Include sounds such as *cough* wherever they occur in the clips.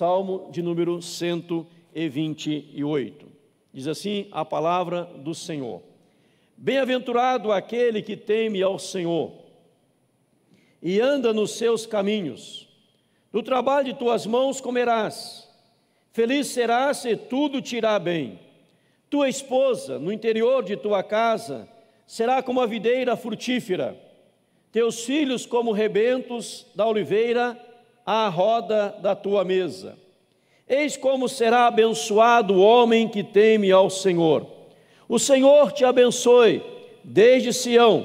Salmo de número 128. Diz assim a palavra do Senhor: Bem-aventurado aquele que teme ao Senhor e anda nos seus caminhos. Do trabalho de tuas mãos comerás. Feliz serás se tudo te irá bem. Tua esposa, no interior de tua casa, será como a videira frutífera. Teus filhos como rebentos da oliveira à roda da tua mesa. Eis como será abençoado o homem que teme ao Senhor. O Senhor te abençoe desde Sião,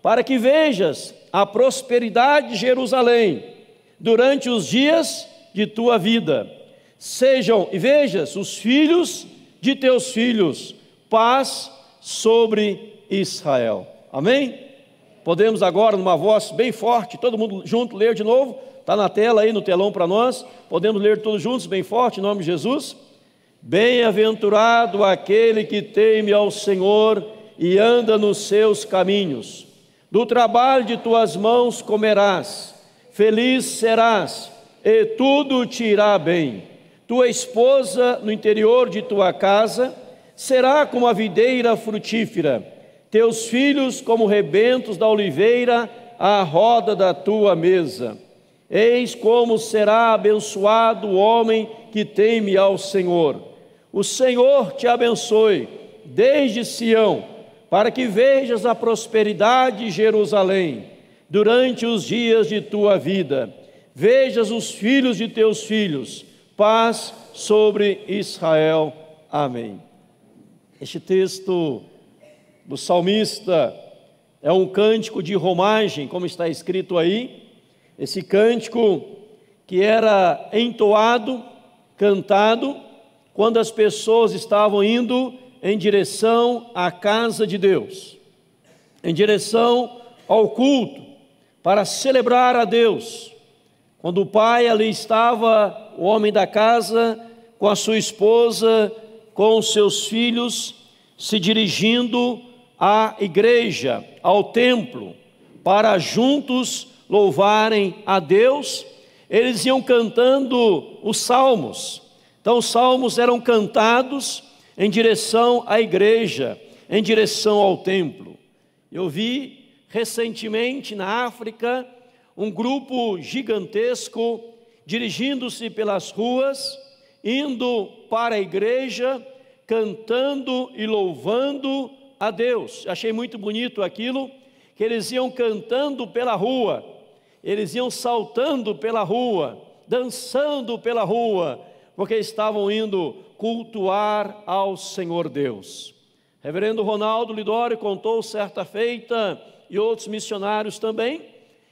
para que vejas a prosperidade de Jerusalém durante os dias de tua vida. Sejam e vejas os filhos de teus filhos, paz sobre Israel. Amém? Podemos agora, numa voz bem forte, todo mundo junto, ler de novo. Está na tela aí, no telão para nós. Podemos ler todos juntos, bem forte, em nome de Jesus. Bem-aventurado aquele que teme ao Senhor e anda nos seus caminhos. Do trabalho de tuas mãos comerás, feliz serás, e tudo te irá bem. Tua esposa no interior de tua casa será como a videira frutífera, teus filhos como rebentos da oliveira à roda da tua mesa. Eis como será abençoado o homem que teme ao Senhor. O Senhor te abençoe desde Sião, para que vejas a prosperidade de Jerusalém durante os dias de tua vida. Vejas os filhos de teus filhos. Paz sobre Israel. Amém. Este texto do salmista é um cântico de romagem, como está escrito aí esse cântico que era entoado, cantado, quando as pessoas estavam indo em direção à casa de Deus, em direção ao culto, para celebrar a Deus. Quando o pai ali estava, o homem da casa, com a sua esposa, com os seus filhos, se dirigindo à igreja, ao templo, para juntos louvarem a Deus, eles iam cantando os salmos. Então, os salmos eram cantados em direção à igreja, em direção ao templo. Eu vi recentemente na África um grupo gigantesco dirigindo-se pelas ruas, indo para a igreja, cantando e louvando a Deus. Achei muito bonito aquilo, que eles iam cantando pela rua, eles iam saltando pela rua, dançando pela rua, porque estavam indo cultuar ao Senhor Deus. Reverendo Ronaldo Lidório contou certa feita, e outros missionários também,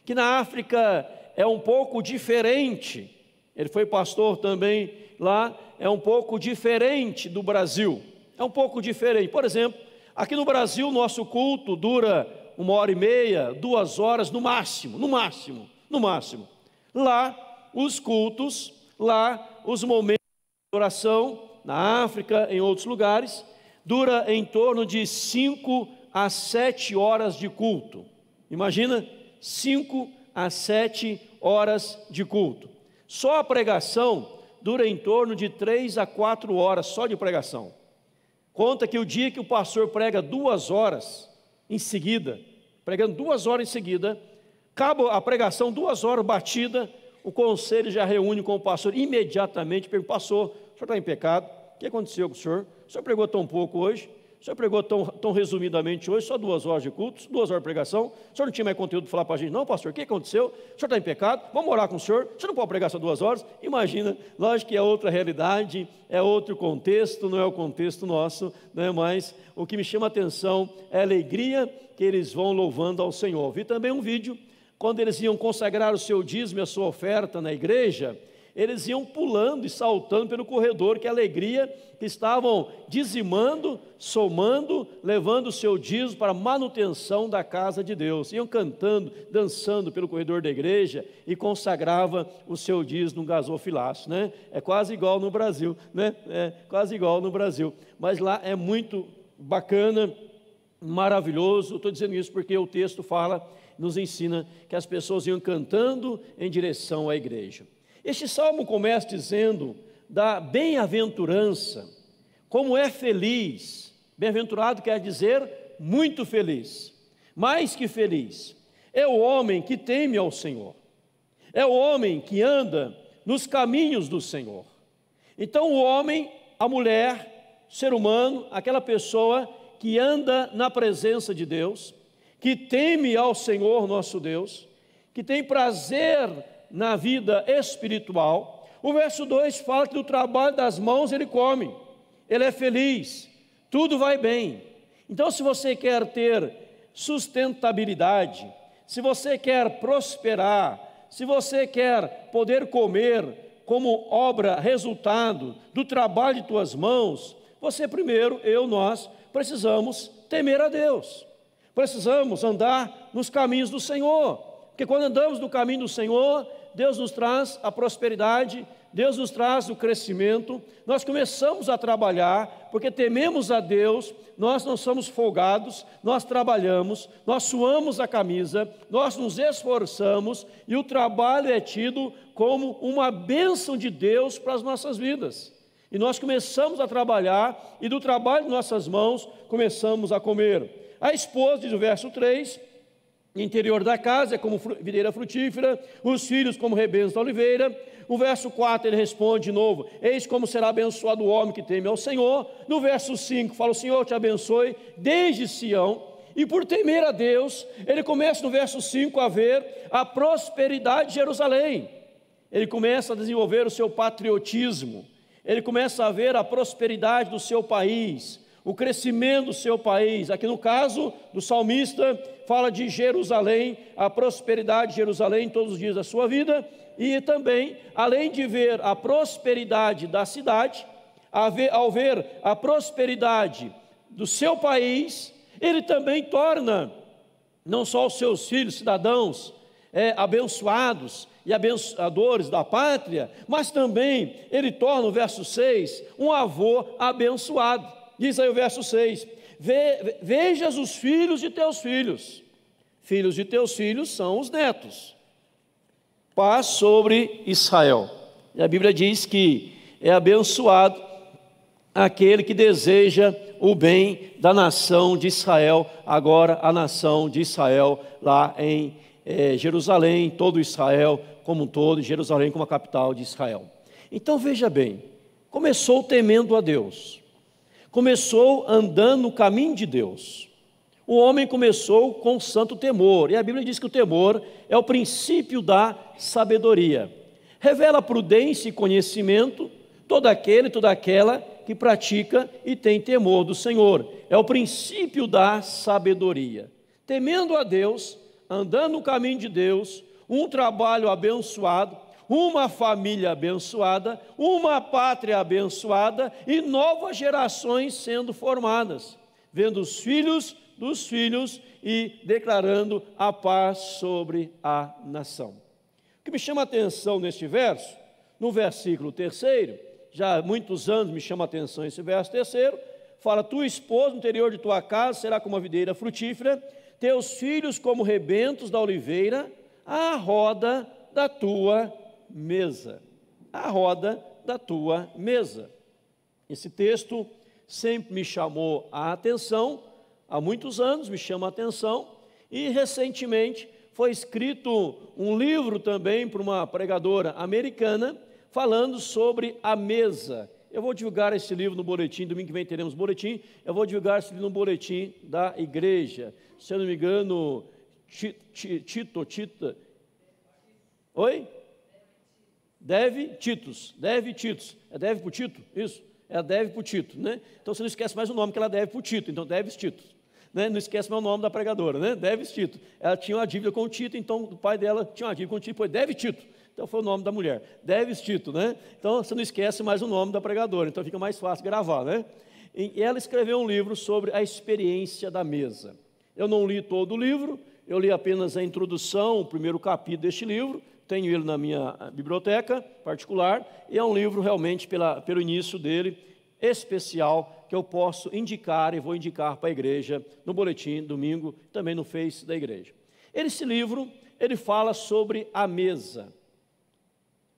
que na África é um pouco diferente. Ele foi pastor também lá, é um pouco diferente do Brasil. É um pouco diferente. Por exemplo, aqui no Brasil, nosso culto dura uma hora e meia, duas horas no máximo, no máximo, no máximo. Lá, os cultos, lá, os momentos de oração, na África, em outros lugares, dura em torno de cinco a sete horas de culto. Imagina, cinco a sete horas de culto. Só a pregação dura em torno de três a quatro horas só de pregação. Conta que o dia que o pastor prega duas horas em seguida, pregando duas horas em seguida, acaba a pregação, duas horas batida, o conselho já reúne com o pastor imediatamente, pergunta, pastor, o senhor está em pecado? O que aconteceu com o senhor? O senhor pregou tão pouco hoje? O senhor pregou tão, tão resumidamente hoje, só duas horas de cultos, duas horas de pregação. O senhor não tinha mais conteúdo para falar para a gente, não, pastor, o que aconteceu? O senhor está em pecado? Vamos orar com o senhor? O senhor não pode pregar só duas horas? Imagina, lógico que é outra realidade, é outro contexto, não é o contexto nosso, não é mais. O que me chama a atenção é a alegria que eles vão louvando ao Senhor. Vi também um vídeo, quando eles iam consagrar o seu dízimo e a sua oferta na igreja, eles iam pulando e saltando pelo corredor, que alegria que estavam dizimando, somando, levando o seu dízimo para manutenção da casa de Deus. Iam cantando, dançando pelo corredor da igreja e consagrava o seu dízimo no gasofilaço, né? É quase igual no Brasil, né? É quase igual no Brasil. Mas lá é muito bacana, maravilhoso. Estou dizendo isso porque o texto fala, nos ensina que as pessoas iam cantando em direção à igreja. Este salmo começa dizendo da bem-aventurança, como é feliz. Bem-aventurado quer dizer muito feliz, mais que feliz. É o homem que teme ao Senhor, é o homem que anda nos caminhos do Senhor. Então, o homem, a mulher, ser humano, aquela pessoa que anda na presença de Deus, que teme ao Senhor nosso Deus, que tem prazer na vida espiritual. O verso 2 fala que do trabalho das mãos ele come, ele é feliz, tudo vai bem. Então, se você quer ter sustentabilidade, se você quer prosperar, se você quer poder comer como obra, resultado do trabalho de tuas mãos, você primeiro, eu, nós, precisamos temer a Deus, precisamos andar nos caminhos do Senhor, porque quando andamos no caminho do Senhor, Deus nos traz a prosperidade, Deus nos traz o crescimento, nós começamos a trabalhar, porque tememos a Deus, nós não somos folgados, nós trabalhamos, nós suamos a camisa, nós nos esforçamos e o trabalho é tido como uma bênção de Deus para as nossas vidas. E nós começamos a trabalhar e do trabalho de nossas mãos começamos a comer. A esposa, diz o verso 3, interior da casa é como videira frutífera, os filhos como rebentos da oliveira. O verso 4 ele responde de novo: Eis como será abençoado o homem que teme ao Senhor. No verso 5 fala: O Senhor te abençoe desde Sião. E por temer a Deus, ele começa no verso 5 a ver a prosperidade de Jerusalém. Ele começa a desenvolver o seu patriotismo. Ele começa a ver a prosperidade do seu país o crescimento do seu país. Aqui no caso do salmista, fala de Jerusalém, a prosperidade de Jerusalém todos os dias da sua vida, e também, além de ver a prosperidade da cidade, ao ver a prosperidade do seu país, ele também torna não só os seus filhos, cidadãos, é, abençoados e abençoadores da pátria, mas também ele torna, o verso 6, um avô abençoado. Diz aí o verso 6: Ve, Vejas os filhos de teus filhos, filhos de teus filhos são os netos. Paz sobre Israel. E a Bíblia diz que é abençoado aquele que deseja o bem da nação de Israel, agora a nação de Israel lá em é, Jerusalém, todo Israel como um todo, Jerusalém como a capital de Israel. Então veja bem, começou temendo a Deus, começou andando no caminho de Deus. O homem começou com santo temor, e a Bíblia diz que o temor é o princípio da sabedoria. Revela prudência e conhecimento todo aquele, toda aquela que pratica e tem temor do Senhor. É o princípio da sabedoria. Temendo a Deus, andando no caminho de Deus, um trabalho abençoado, uma família abençoada, uma pátria abençoada e novas gerações sendo formadas, vendo os filhos dos filhos e declarando a paz sobre a nação. O que me chama a atenção neste verso, no versículo terceiro, já há muitos anos me chama a atenção esse verso terceiro, fala: Tua esposa no interior de tua casa será como uma videira frutífera, teus filhos como rebentos da oliveira, à roda da tua mesa, a roda da tua mesa. Esse texto sempre me chamou a atenção, há muitos anos me chama a atenção, e recentemente foi escrito um livro também para uma pregadora americana, falando sobre a mesa. Eu vou divulgar esse livro no boletim, domingo que vem teremos boletim, eu vou divulgar esse livro no boletim da igreja. Se eu não me engano, Tito, Tita. Oi? Deve Titus, deve Titus. É deve para o Tito? Isso. É deve para o Tito, né? Então você não esquece mais o nome que ela deve para o Tito, então deve Tito. Né? Não esquece mais o nome da pregadora, né? Deve Tito. Ela tinha uma dívida com o Tito, então o pai dela tinha uma dívida com o Tito, foi deve Tito. Então foi o nome da mulher, deve Tito, né? Então você não esquece mais o nome da pregadora, então fica mais fácil gravar, né? E ela escreveu um livro sobre a experiência da mesa. Eu não li todo o livro, eu li apenas a introdução, o primeiro capítulo deste livro, tenho ele na minha biblioteca particular, e é um livro realmente, pela, pelo início dele, especial, que eu posso indicar e vou indicar para a igreja no boletim, domingo, também no Face da igreja. Esse livro, ele fala sobre a mesa.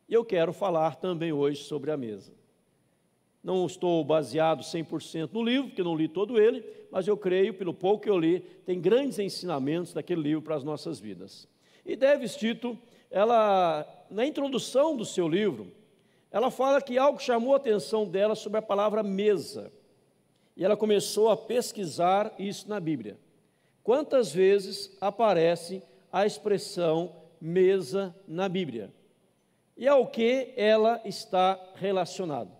E eu quero falar também hoje sobre a mesa. Não estou baseado 100% no livro, porque não li todo ele, mas eu creio, pelo pouco que eu li, tem grandes ensinamentos daquele livro para as nossas vidas. E Deves Tito, ela, na introdução do seu livro, ela fala que algo chamou a atenção dela sobre a palavra mesa. E ela começou a pesquisar isso na Bíblia. Quantas vezes aparece a expressão mesa na Bíblia? E ao que ela está relacionada?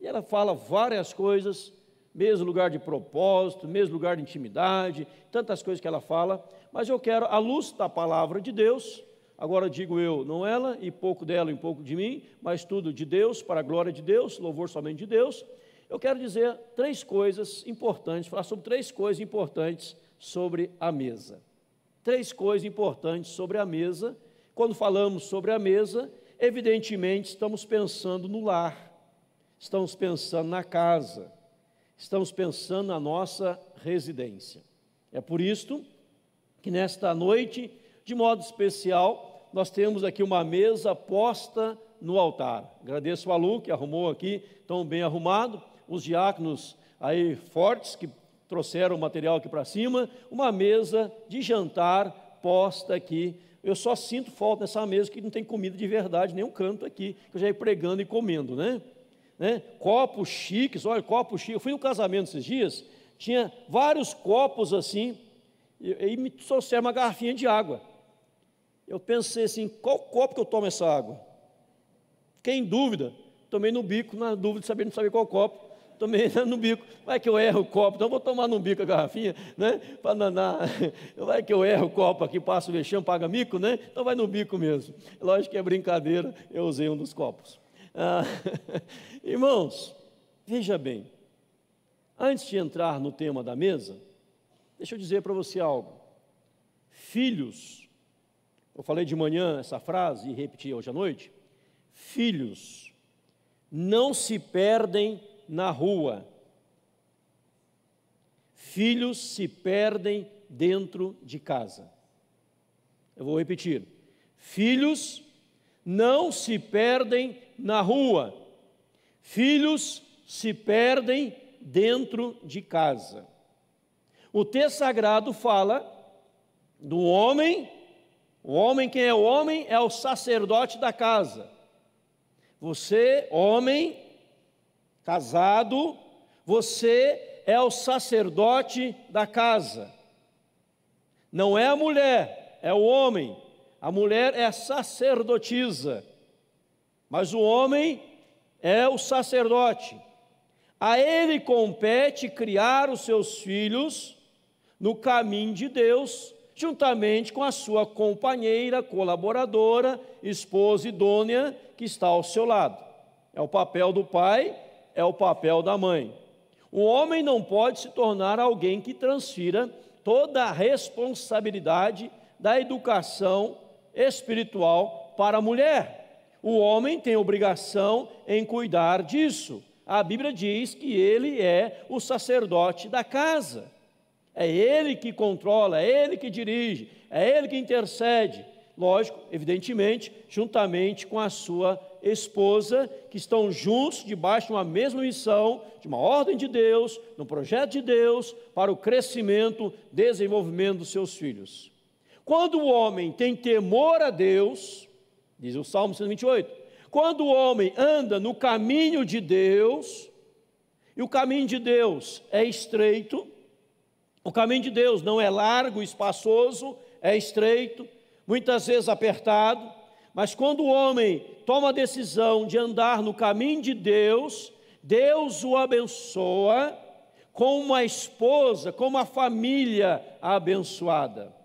E ela fala várias coisas, mesmo lugar de propósito, mesmo lugar de intimidade, tantas coisas que ela fala, mas eu quero, à luz da palavra de Deus, agora digo eu, não ela, e pouco dela e pouco de mim, mas tudo de Deus, para a glória de Deus, louvor somente de Deus, eu quero dizer três coisas importantes, falar sobre três coisas importantes sobre a mesa. Três coisas importantes sobre a mesa. Quando falamos sobre a mesa, evidentemente estamos pensando no lar estamos pensando na casa, estamos pensando na nossa residência. É por isto que nesta noite, de modo especial, nós temos aqui uma mesa posta no altar. Agradeço o Alu que arrumou aqui, tão bem arrumado, os diáconos aí fortes que trouxeram o material aqui para cima, uma mesa de jantar posta aqui. Eu só sinto falta nessa mesa que não tem comida de verdade, nem um canto aqui, que eu já ia pregando e comendo, né? né? copos chiques, olha, copos chiques. Eu fui no casamento esses dias, tinha vários copos assim, e, e me trouxeram uma garrafinha de água. Eu pensei assim, qual copo que eu tomo essa água? Fiquei em dúvida, tomei no bico, na dúvida de saber, não saber qual copo, tomei *laughs* no bico, vai que eu erro o copo, então vou tomar no bico a garrafinha, né? Para na, *laughs* vai que eu erro o copo aqui, passo o vexame, paga mico, né? Então vai no bico mesmo. Lógico que é brincadeira, eu usei um dos copos. Ah, *laughs* irmãos, veja bem, antes de entrar no tema da mesa, deixa eu dizer para você algo. Filhos, eu falei de manhã essa frase e repeti hoje à noite. Filhos não se perdem na rua. Filhos se perdem dentro de casa. Eu vou repetir. Filhos não se perdem na rua, filhos se perdem dentro de casa. O texto sagrado fala do homem, o homem, quem é o homem? É o sacerdote da casa. Você, homem, casado, você é o sacerdote da casa. Não é a mulher, é o homem. A mulher é a sacerdotisa, mas o homem é o sacerdote. A ele compete criar os seus filhos no caminho de Deus, juntamente com a sua companheira, colaboradora, esposa idônea que está ao seu lado. É o papel do pai, é o papel da mãe. O homem não pode se tornar alguém que transfira toda a responsabilidade da educação espiritual para a mulher. O homem tem obrigação em cuidar disso. A Bíblia diz que ele é o sacerdote da casa. É ele que controla, é ele que dirige, é ele que intercede. Lógico, evidentemente, juntamente com a sua esposa, que estão juntos debaixo de uma mesma missão, de uma ordem de Deus, no projeto de Deus, para o crescimento, desenvolvimento dos seus filhos. Quando o homem tem temor a Deus, diz o Salmo 128, quando o homem anda no caminho de Deus, e o caminho de Deus é estreito, o caminho de Deus não é largo, espaçoso, é estreito, muitas vezes apertado, mas quando o homem toma a decisão de andar no caminho de Deus, Deus o abençoa com uma esposa, com uma família abençoada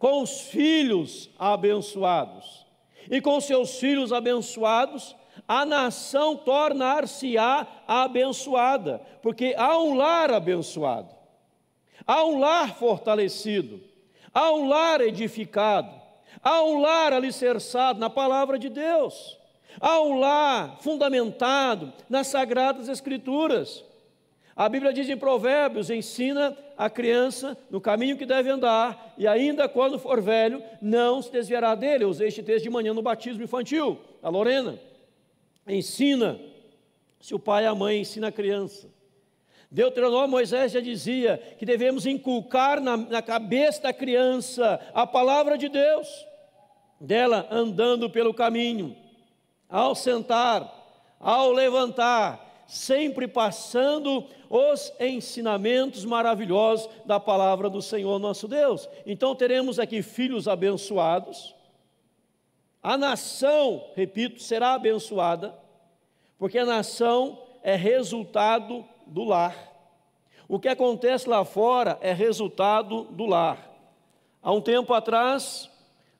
com os filhos abençoados. E com seus filhos abençoados, a nação tornar-se-á abençoada, porque há um lar abençoado, há um lar fortalecido, há um lar edificado, há um lar alicerçado na palavra de Deus, há um lar fundamentado nas sagradas Escrituras. A Bíblia diz em Provérbios: ensina a criança no caminho que deve andar, e ainda quando for velho, não se desviará dele. Eu usei este texto de manhã no batismo infantil, a Lorena. Ensina, se o pai e a mãe ensina a criança. Deuteronômio Moisés já dizia que devemos inculcar na, na cabeça da criança a palavra de Deus, dela andando pelo caminho, ao sentar, ao levantar, sempre passando os ensinamentos maravilhosos da palavra do Senhor nosso Deus. Então teremos aqui filhos abençoados, a nação, repito, será abençoada, porque a nação é resultado do lar. O que acontece lá fora é resultado do lar. Há um tempo atrás,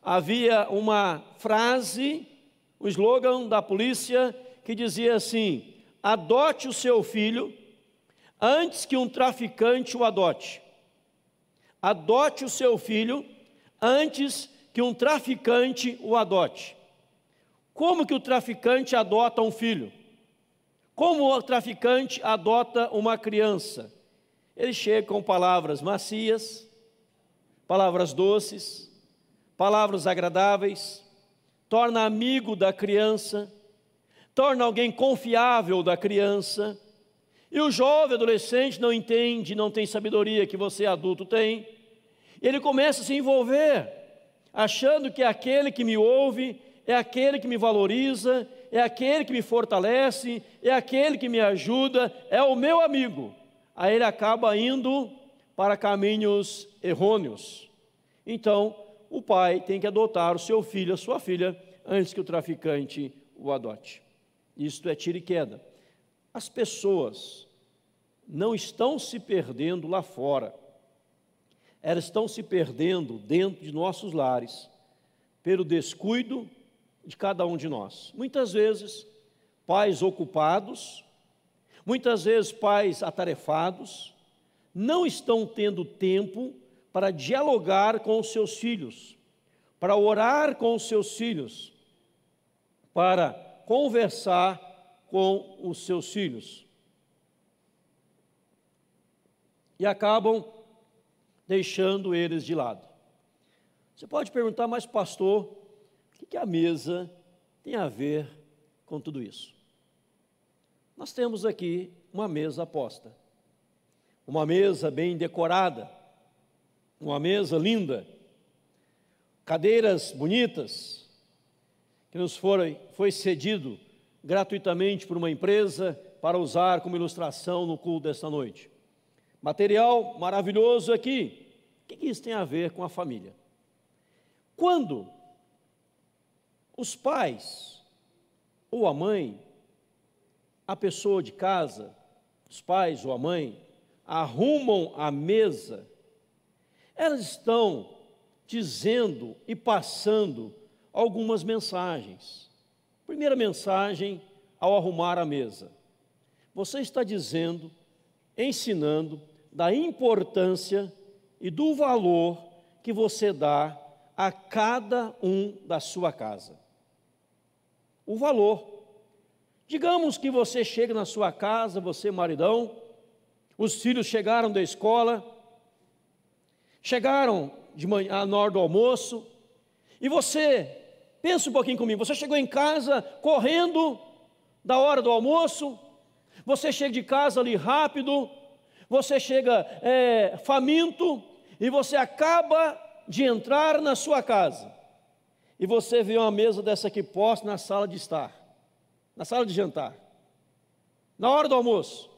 havia uma frase, o um slogan da polícia, que dizia assim: adote o seu filho antes que um traficante o adote. Adote o seu filho antes que um traficante o adote. Como que o traficante adota um filho? Como o traficante adota uma criança? Ele chega com palavras macias, palavras doces, palavras agradáveis, torna amigo da criança, torna alguém confiável da criança. E o jovem adolescente não entende, não tem sabedoria que você adulto tem. Ele começa a se envolver, achando que aquele que me ouve, é aquele que me valoriza, é aquele que me fortalece, é aquele que me ajuda, é o meu amigo. Aí ele acaba indo para caminhos errôneos. Então, o pai tem que adotar o seu filho, a sua filha, antes que o traficante o adote. Isto é tiro e queda. As pessoas não estão se perdendo lá fora, elas estão se perdendo dentro de nossos lares, pelo descuido de cada um de nós. Muitas vezes, pais ocupados, muitas vezes, pais atarefados, não estão tendo tempo para dialogar com os seus filhos, para orar com os seus filhos, para conversar com os seus filhos. E acabam deixando eles de lado. Você pode perguntar, mas pastor, que, a mesa tem a ver com tudo isso? Nós temos aqui uma mesa posta, uma mesa bem decorada, uma mesa linda, cadeiras bonitas, que nos foi, foi cedido gratuitamente por uma empresa para usar como ilustração no culto desta noite. Material maravilhoso aqui. O que isso tem a ver com a família? Quando os pais, ou a mãe, a pessoa de casa, os pais ou a mãe, arrumam a mesa, elas estão dizendo e passando algumas mensagens. Primeira mensagem ao arrumar a mesa. Você está dizendo, ensinando da importância e do valor que você dá a cada um da sua casa o valor. Digamos que você chega na sua casa, você maridão, os filhos chegaram da escola, chegaram de manhã na hora do almoço, e você, pensa um pouquinho comigo, você chegou em casa correndo da hora do almoço, você chega de casa ali rápido, você chega é, faminto, e você acaba de entrar na sua casa e você vê uma mesa dessa aqui posta na sala de estar, na sala de jantar, na hora do almoço,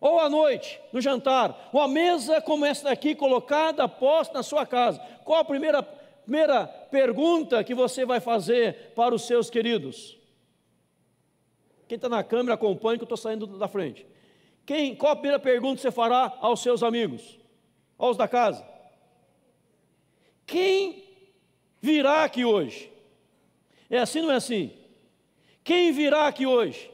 ou à noite, no jantar, uma mesa como essa daqui colocada, posta na sua casa. Qual a primeira, primeira pergunta que você vai fazer para os seus queridos? Quem está na câmera acompanha que eu estou saindo da frente. Quem, qual a primeira pergunta você fará aos seus amigos, aos da casa? Quem virá aqui hoje? É assim não é assim? Quem virá aqui hoje?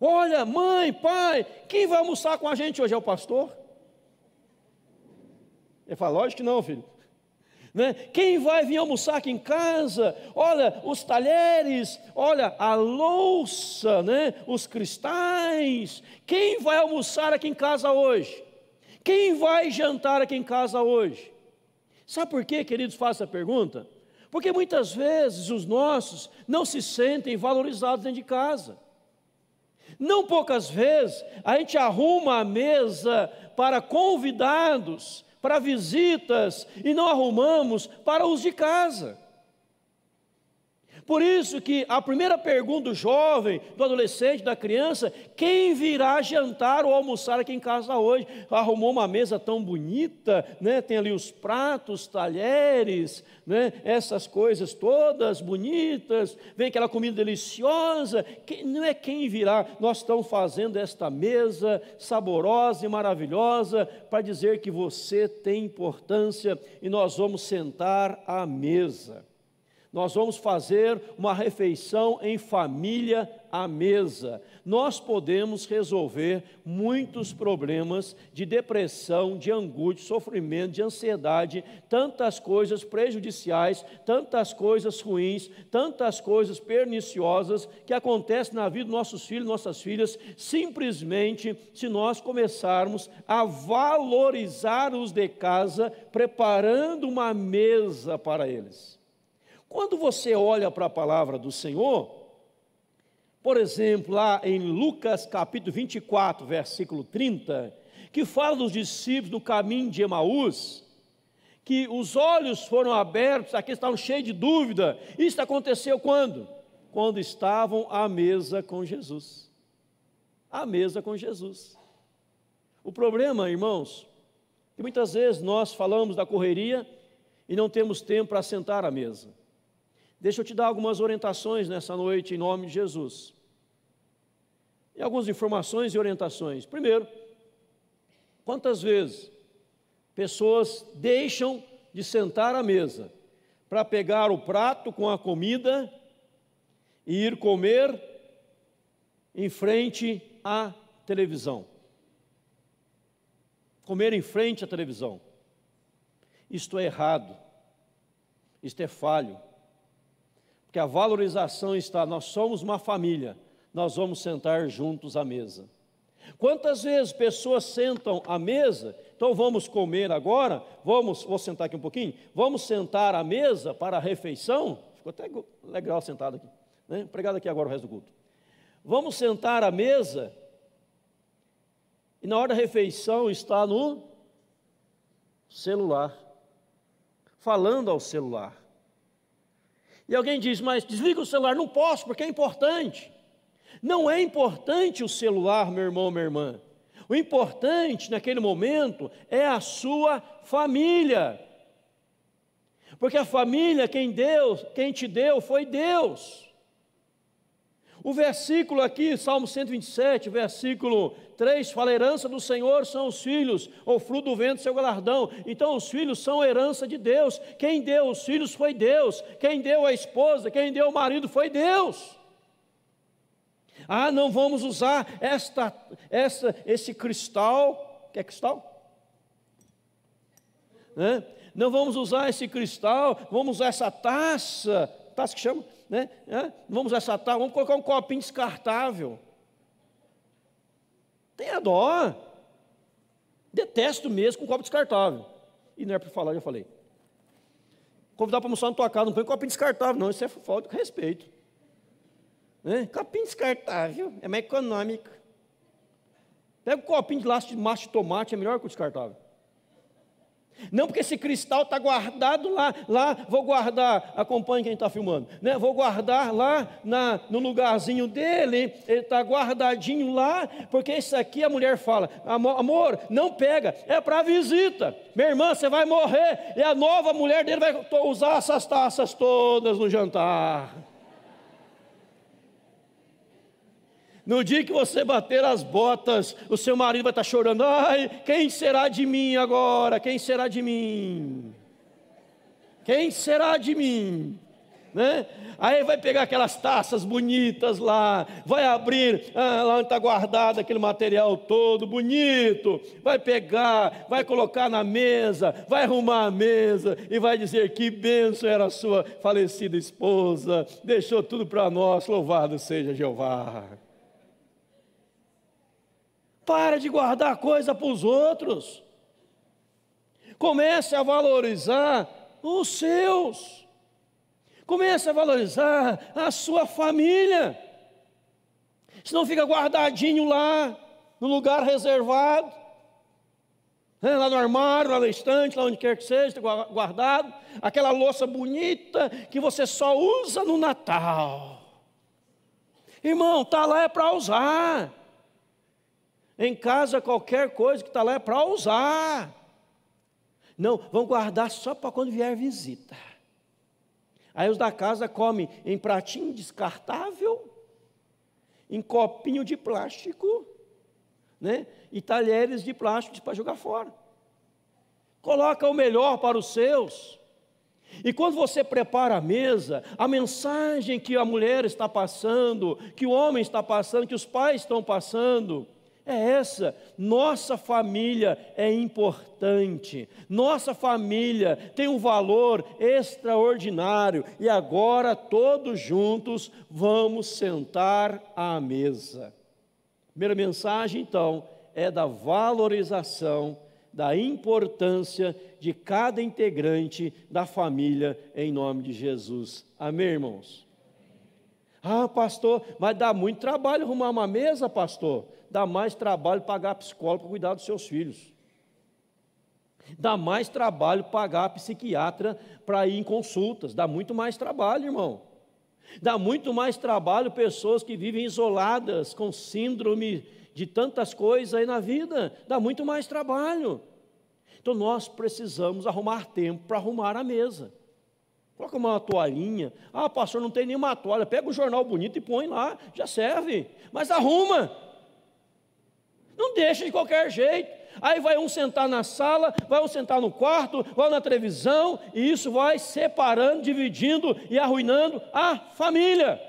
Olha, mãe, pai, quem vai almoçar com a gente hoje é o pastor? Ele fala, lógico que não, filho. Né? Quem vai vir almoçar aqui em casa? Olha, os talheres, olha, a louça, né? os cristais. Quem vai almoçar aqui em casa hoje? Quem vai jantar aqui em casa hoje? Sabe por quê, queridos, faço a pergunta? Porque muitas vezes os nossos não se sentem valorizados dentro de casa. Não poucas vezes a gente arruma a mesa para convidados, para visitas, e não arrumamos para os de casa. Por isso que a primeira pergunta do jovem, do adolescente, da criança, quem virá jantar ou almoçar aqui em casa hoje? Arrumou uma mesa tão bonita, né? Tem ali os pratos, talheres, né? Essas coisas todas bonitas, vem aquela comida deliciosa. Quem, não é quem virá, nós estamos fazendo esta mesa saborosa e maravilhosa para dizer que você tem importância e nós vamos sentar à mesa. Nós vamos fazer uma refeição em família à mesa. Nós podemos resolver muitos problemas de depressão, de angústia, sofrimento, de ansiedade, tantas coisas prejudiciais, tantas coisas ruins, tantas coisas perniciosas que acontecem na vida dos nossos filhos, nossas filhas, simplesmente se nós começarmos a valorizar os de casa, preparando uma mesa para eles. Quando você olha para a palavra do Senhor, por exemplo, lá em Lucas capítulo 24, versículo 30, que fala dos discípulos no caminho de Emaús, que os olhos foram abertos, aqui estavam cheios de dúvida. Isso aconteceu quando? Quando estavam à mesa com Jesus. À mesa com Jesus. O problema, irmãos, que muitas vezes nós falamos da correria e não temos tempo para sentar à mesa. Deixa eu te dar algumas orientações nessa noite, em nome de Jesus. E algumas informações e orientações. Primeiro, quantas vezes pessoas deixam de sentar à mesa para pegar o prato com a comida e ir comer em frente à televisão? Comer em frente à televisão. Isto é errado, isto é falho que a valorização está, nós somos uma família, nós vamos sentar juntos à mesa. Quantas vezes pessoas sentam à mesa, então vamos comer agora, vamos, vou sentar aqui um pouquinho, vamos sentar à mesa para a refeição, ficou até legal sentado aqui, né? pregado aqui agora o resto do culto. Vamos sentar à mesa, e na hora da refeição está no celular, falando ao celular. E alguém diz, mas desliga o celular, não posso, porque é importante. Não é importante o celular, meu irmão, minha irmã. O importante naquele momento é a sua família. Porque a família, quem deu, quem te deu foi Deus. O versículo aqui, Salmo 127, versículo 3, fala: herança do Senhor são os filhos, ou fruto do vento, seu galardão. Então, os filhos são herança de Deus. Quem deu os filhos foi Deus. Quem deu a esposa, quem deu o marido foi Deus. Ah, não vamos usar esta, essa, esse cristal. Que é cristal? Né? Não vamos usar esse cristal, vamos usar essa taça. Taça que chama? Né? Vamos assaltar, vamos colocar um copinho descartável. Tenha dó. Detesto mesmo com copo descartável. E não é para falar, já falei. Convidar para almoçar na tua casa, não põe copinho descartável, não. Isso é falta de respeito. Né? Copinho descartável, é mais econômico. Pega um copinho de laço de maço de tomate, é melhor que o descartável. Não porque esse cristal está guardado lá, lá vou guardar, acompanhe quem está filmando, né? vou guardar lá na, no lugarzinho dele, ele está guardadinho lá, porque isso aqui a mulher fala, amor, amor não pega, é para visita, minha irmã, você vai morrer, e a nova mulher dele vai usar essas taças todas no jantar. No dia que você bater as botas, o seu marido vai estar chorando. Ai, quem será de mim agora? Quem será de mim? Quem será de mim? né? Aí vai pegar aquelas taças bonitas lá, vai abrir ah, lá onde está guardado aquele material todo bonito, vai pegar, vai colocar na mesa, vai arrumar a mesa e vai dizer que benção era a sua falecida esposa, deixou tudo para nós, louvado seja Jeová. Para de guardar coisa para os outros. Comece a valorizar os seus. Comece a valorizar a sua família. Senão fica guardadinho lá, no lugar reservado, né, lá no armário, lá na estante, lá onde quer que seja, guardado. Aquela louça bonita que você só usa no Natal. Irmão, está lá é para usar. Em casa, qualquer coisa que está lá é para usar. Não, vão guardar só para quando vier visita. Aí os da casa comem em pratinho descartável, em copinho de plástico, né? E talheres de plástico para jogar fora. Coloca o melhor para os seus. E quando você prepara a mesa, a mensagem que a mulher está passando, que o homem está passando, que os pais estão passando, é essa. Nossa família é importante, nossa família tem um valor extraordinário e agora todos juntos vamos sentar à mesa. Primeira mensagem, então, é da valorização, da importância de cada integrante da família em nome de Jesus. Amém, irmãos? Ah, pastor, mas dá muito trabalho arrumar uma mesa, pastor. Dá mais trabalho pagar psicólogo para cuidar dos seus filhos. Dá mais trabalho pagar psiquiatra para ir em consultas. Dá muito mais trabalho, irmão. Dá muito mais trabalho pessoas que vivem isoladas, com síndrome de tantas coisas aí na vida. Dá muito mais trabalho. Então nós precisamos arrumar tempo para arrumar a mesa. Coloca uma toalhinha. Ah, pastor, não tem nenhuma toalha. Pega um jornal bonito e põe lá, já serve. Mas arruma. Não deixa de qualquer jeito. Aí vai um sentar na sala, vai um sentar no quarto, vai na televisão, e isso vai separando, dividindo e arruinando a família.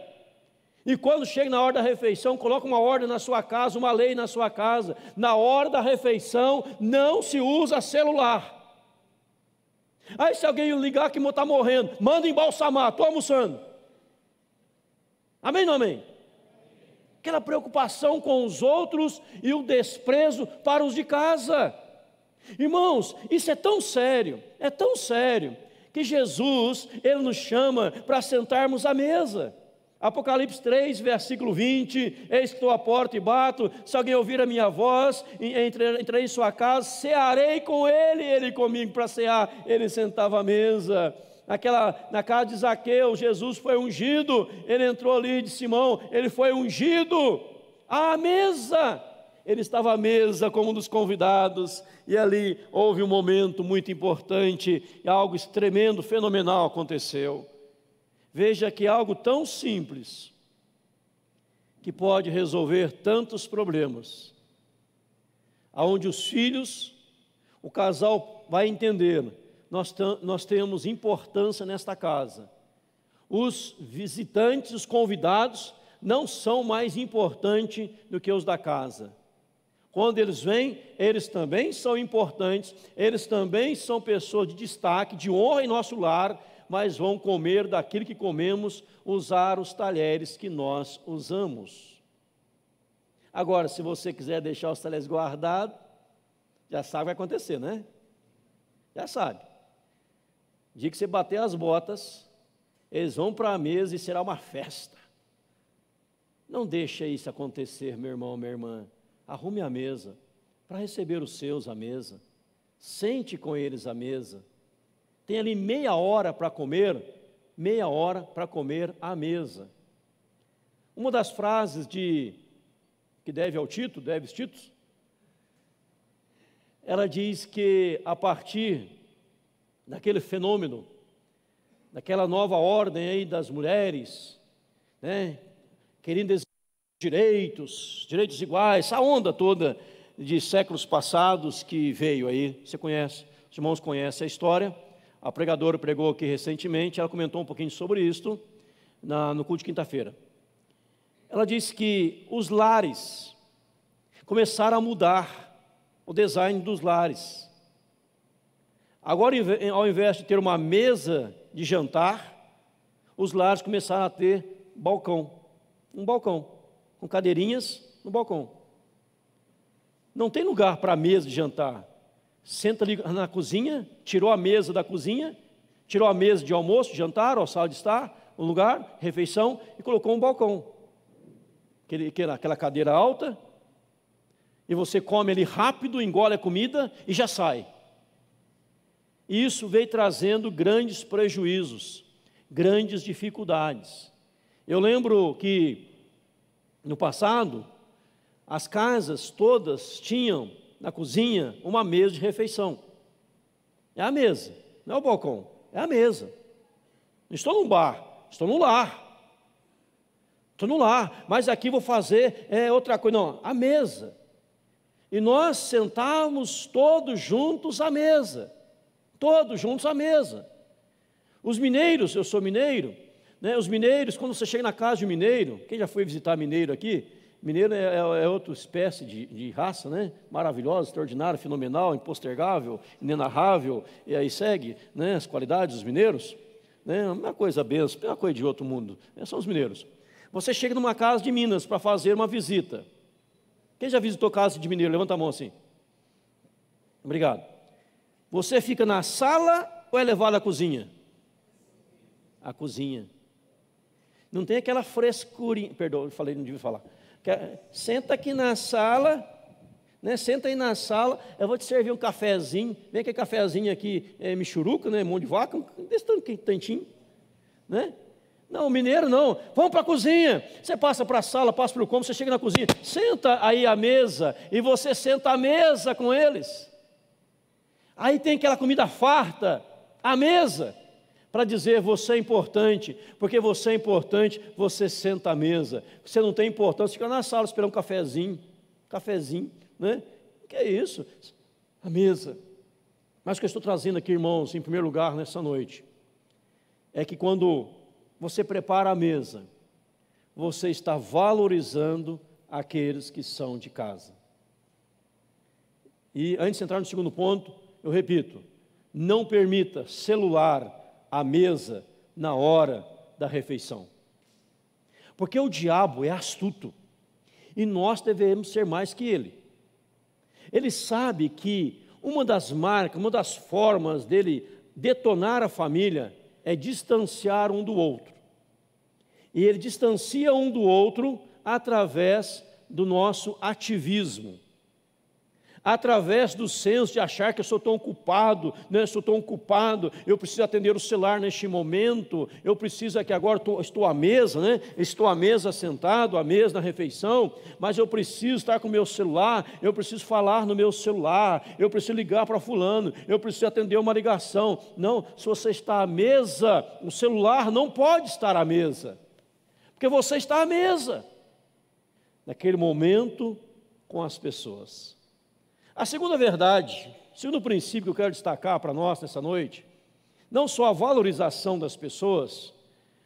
E quando chega na hora da refeição, coloca uma ordem na sua casa, uma lei na sua casa. Na hora da refeição, não se usa celular. Aí se alguém ligar que está morrendo, manda embalsamar, estou almoçando. Amém ou não amém? Aquela preocupação com os outros e o desprezo para os de casa. Irmãos, isso é tão sério, é tão sério, que Jesus, Ele nos chama para sentarmos à mesa. Apocalipse 3, versículo 20: Eis que estou à porta e bato. Se alguém ouvir a minha voz, entrei em sua casa, cearei com ele, ele comigo para cear. Ele sentava à mesa. Naquela, na casa de Zaqueu, Jesus foi ungido. Ele entrou ali de Simão, ele foi ungido à mesa. Ele estava à mesa como um dos convidados, e ali houve um momento muito importante, e algo tremendo, fenomenal aconteceu. Veja que algo tão simples que pode resolver tantos problemas, aonde os filhos, o casal vai entender, nós, nós temos importância nesta casa. Os visitantes, os convidados, não são mais importantes do que os da casa. Quando eles vêm, eles também são importantes, eles também são pessoas de destaque, de honra em nosso lar, mas vão comer daquilo que comemos, usar os talheres que nós usamos. Agora, se você quiser deixar os talheres guardados, já sabe o que vai acontecer, né? Já sabe. Dia que você bater as botas, eles vão para a mesa e será uma festa. Não deixe isso acontecer, meu irmão, minha irmã. Arrume a mesa para receber os seus à mesa. Sente com eles à mesa tem ali meia hora para comer, meia hora para comer à mesa. Uma das frases de que deve ao Tito, deve os Titos, ela diz que a partir daquele fenômeno, daquela nova ordem aí das mulheres, né, querendo direitos, direitos iguais, essa onda toda de séculos passados que veio aí, você conhece, os irmãos conhecem a história, A pregadora pregou aqui recentemente, ela comentou um pouquinho sobre isso na, no culto de quinta-feira. Ela disse que os lares começaram a mudar o design dos lares. Agora, ao invés de ter uma mesa de jantar, os lares começaram a ter balcão, um balcão, com cadeirinhas no balcão. Não tem lugar para mesa de jantar. Senta ali na cozinha, tirou a mesa da cozinha, tirou a mesa de almoço, jantar, ou sala de estar, um lugar, refeição, e colocou um balcão. Aquela cadeira alta, e você come ali rápido, engole a comida e já sai. Isso veio trazendo grandes prejuízos, grandes dificuldades. Eu lembro que no passado, as casas todas tinham na cozinha uma mesa de refeição. É a mesa, não é o balcão, é a mesa. Não estou num bar, estou no lar. Estou no lar, mas aqui vou fazer é, outra coisa. Não, a mesa. E nós sentávamos todos juntos à mesa. Todos juntos à mesa. Os mineiros, eu sou mineiro, né, os mineiros, quando você chega na casa de um mineiro, quem já foi visitar mineiro aqui? Mineiro é, é, é outra espécie de, de, raça, né? Maravilhosa, extraordinária, fenomenal, impostergável, inenarrável, e aí segue né, as qualidades dos mineiros. Né? Uma coisa benção, uma coisa de outro mundo. É, são os mineiros. Você chega numa casa de Minas para fazer uma visita. Quem já visitou casa de mineiro? Levanta a mão assim. Obrigado. Você fica na sala ou é levado à cozinha? A cozinha. Não tem aquela frescurinha. Perdão, eu falei, não devia falar. Senta aqui na sala, né? Senta aí na sala, eu vou te servir um cafezinho. Vem aquele cafezinho aqui, é, michuruca, né? Mão de vaca, desse tantinho, né? Não, mineiro não. Vamos para a cozinha. Você passa para a sala, passa para o cômodo, você chega na cozinha, senta aí à mesa e você senta à mesa com eles. Aí tem aquela comida farta à mesa para dizer você é importante, porque você é importante, você senta à mesa. Você não tem importância, fica na sala esperando um cafezinho, cafezinho, né? O que é isso? A mesa. Mas o que eu estou trazendo aqui, irmãos, em primeiro lugar nessa noite, é que quando você prepara a mesa, você está valorizando aqueles que são de casa. E antes de entrar no segundo ponto, eu repito: não permita celular à mesa na hora da refeição. Porque o diabo é astuto e nós devemos ser mais que ele. Ele sabe que uma das marcas, uma das formas dele detonar a família é distanciar um do outro. E ele distancia um do outro através do nosso ativismo através do senso de achar que eu sou tão ocupado, né, sou tão ocupado, eu preciso atender o celular neste momento, eu preciso que agora estou, estou à mesa, né, estou à mesa sentado, à mesa na refeição, mas eu preciso estar com o meu celular, eu preciso falar no meu celular, eu preciso ligar para fulano, eu preciso atender uma ligação. Não, se você está à mesa, o celular não pode estar à mesa, porque você está à mesa, naquele momento com as pessoas. A segunda verdade, segundo princípio que eu quero destacar para nós nessa noite, não só a valorização das pessoas,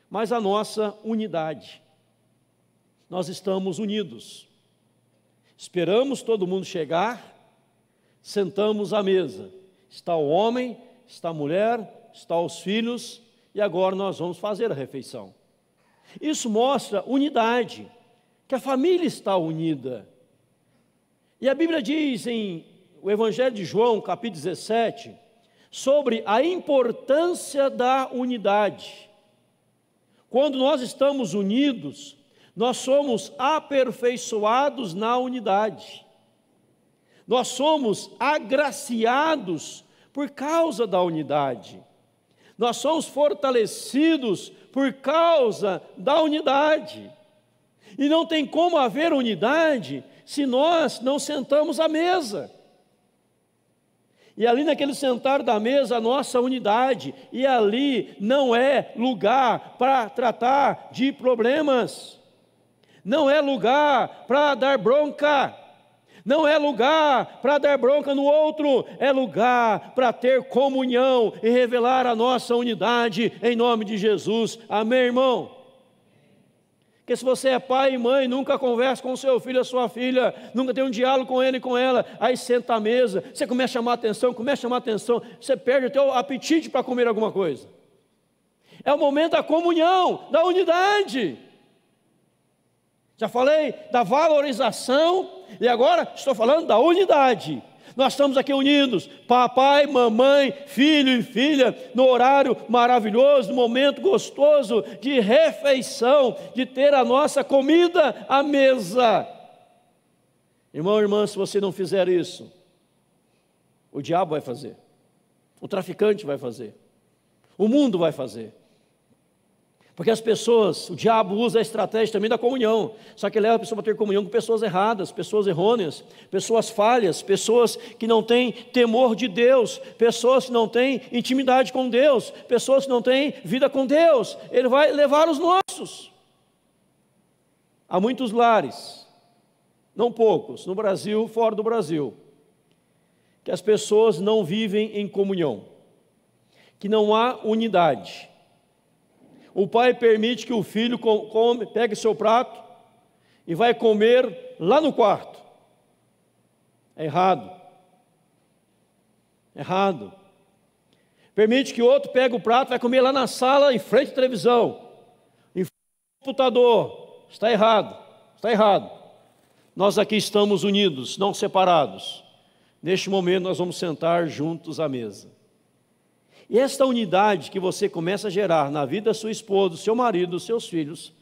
mas a nossa unidade. Nós estamos unidos. Esperamos todo mundo chegar, sentamos à mesa. Está o homem, está a mulher, está os filhos, e agora nós vamos fazer a refeição. Isso mostra unidade, que a família está unida. E a Bíblia diz em o Evangelho de João, capítulo 17, sobre a importância da unidade. Quando nós estamos unidos, nós somos aperfeiçoados na unidade. Nós somos agraciados por causa da unidade. Nós somos fortalecidos por causa da unidade. E não tem como haver unidade se nós não sentamos à mesa. E ali naquele sentar da mesa, a nossa unidade, e ali não é lugar para tratar de problemas, não é lugar para dar bronca, Não é lugar para dar bronca no outro, é lugar para ter comunhão e revelar a nossa unidade em nome de Jesus. Amém, irmão? Porque se você é pai e mãe, nunca conversa com seu filho, a sua filha, nunca tem um diálogo com ele e com ela, aí senta à mesa, você começa a chamar atenção, começa a chamar atenção, você perde o teu apetite para comer alguma coisa. É o momento da comunhão, da unidade. Já falei da valorização e agora estou falando da unidade. Nós estamos aqui unidos, papai, mamãe, filho e filha, no horário maravilhoso, no momento gostoso de refeição, de ter a nossa comida à mesa. Irmão, irmã, se você não fizer isso, o diabo vai fazer, o traficante vai fazer, o mundo vai fazer. Porque as pessoas, o diabo usa a estratégia também da comunhão, só que leva a pessoa a ter comunhão com pessoas erradas, pessoas errôneas, pessoas falhas, pessoas que não têm temor de Deus, pessoas que não têm intimidade com Deus, pessoas que não têm vida com Deus. Ele vai levar os nossos. Há muitos lares, não poucos, no Brasil, fora do Brasil, que as pessoas não vivem em comunhão, que não há unidade o pai permite que o filho come, pegue seu prato e vai comer lá no quarto. É errado. Errado. Permite que outro pegue o prato, vai comer lá na sala, em frente à televisão, em frente ao computador. Está errado. Está errado. Nós aqui estamos unidos, não separados. Neste momento nós vamos sentar juntos à mesa. E esta unidade que você começa a gerar na vida da sua esposa, do seu marido, dos seus filhos,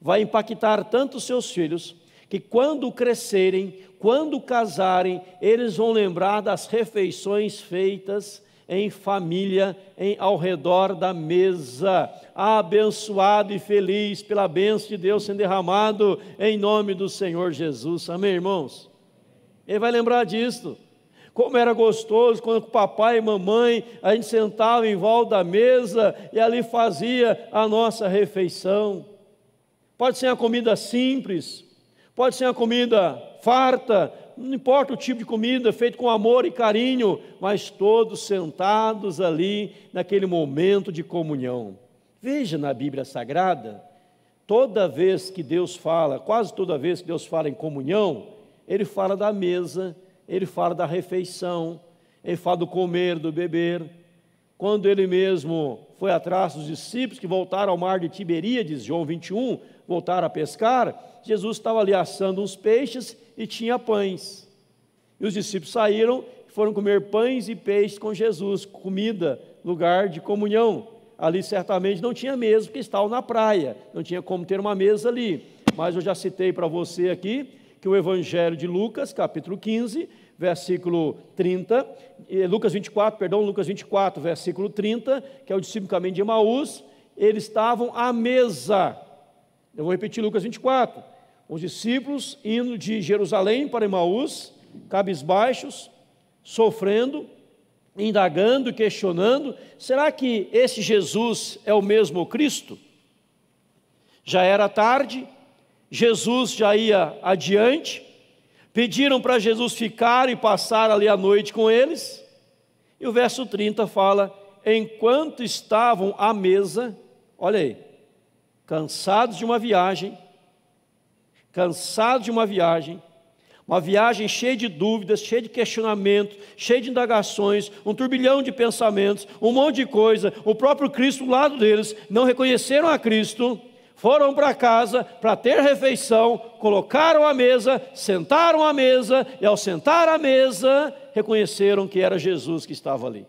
vai impactar tanto os seus filhos, que quando crescerem, quando casarem, eles vão lembrar das refeições feitas em família, em, ao redor da mesa, abençoado e feliz pela bênção de Deus sendo derramado em nome do Senhor Jesus. Amém, irmãos? Ele vai lembrar disso. Como era gostoso quando o papai e mamãe a gente sentava em volta da mesa e ali fazia a nossa refeição. Pode ser uma comida simples, pode ser uma comida farta, não importa o tipo de comida, feito com amor e carinho, mas todos sentados ali naquele momento de comunhão. Veja na Bíblia Sagrada, toda vez que Deus fala, quase toda vez que Deus fala em comunhão, ele fala da mesa ele fala da refeição, ele fala do comer, do beber. Quando ele mesmo foi atrás dos discípulos que voltaram ao mar de Tiberíades, João 21, voltaram a pescar, Jesus estava ali assando uns peixes e tinha pães. E os discípulos saíram e foram comer pães e peixes com Jesus, comida, lugar de comunhão. Ali certamente não tinha mesa, porque estavam na praia, não tinha como ter uma mesa ali. Mas eu já citei para você aqui que o Evangelho de Lucas, capítulo 15, versículo 30, Lucas 24, perdão, Lucas 24, versículo 30, que é o discípulo caminho de Emaús, eles estavam à mesa. Eu vou repetir Lucas 24. Os discípulos indo de Jerusalém para Emaús, cabisbaixos, sofrendo, indagando, questionando: será que esse Jesus é o mesmo Cristo? Já era tarde, Jesus já ia adiante, pediram para Jesus ficar e passar ali a noite com eles, e o verso 30 fala: enquanto estavam à mesa, olha aí, cansados de uma viagem, cansados de uma viagem, uma viagem cheia de dúvidas, cheia de questionamentos, cheia de indagações, um turbilhão de pensamentos, um monte de coisa, o próprio Cristo do lado deles, não reconheceram a Cristo, foram para casa para ter refeição, colocaram a mesa, sentaram à mesa, e ao sentar à mesa, reconheceram que era Jesus que estava ali.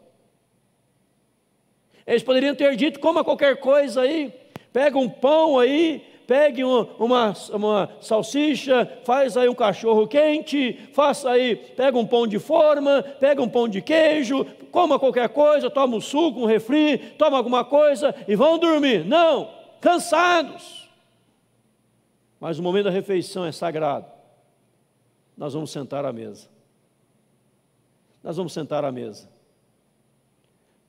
Eles poderiam ter dito: coma qualquer coisa aí, pega um pão aí, pegue uma, uma salsicha, faz aí um cachorro quente, faça aí, pega um pão de forma, pega um pão de queijo, coma qualquer coisa, toma um suco, um refri, toma alguma coisa e vão dormir. Não! Cansados. Mas o momento da refeição é sagrado. Nós vamos sentar à mesa. Nós vamos sentar à mesa.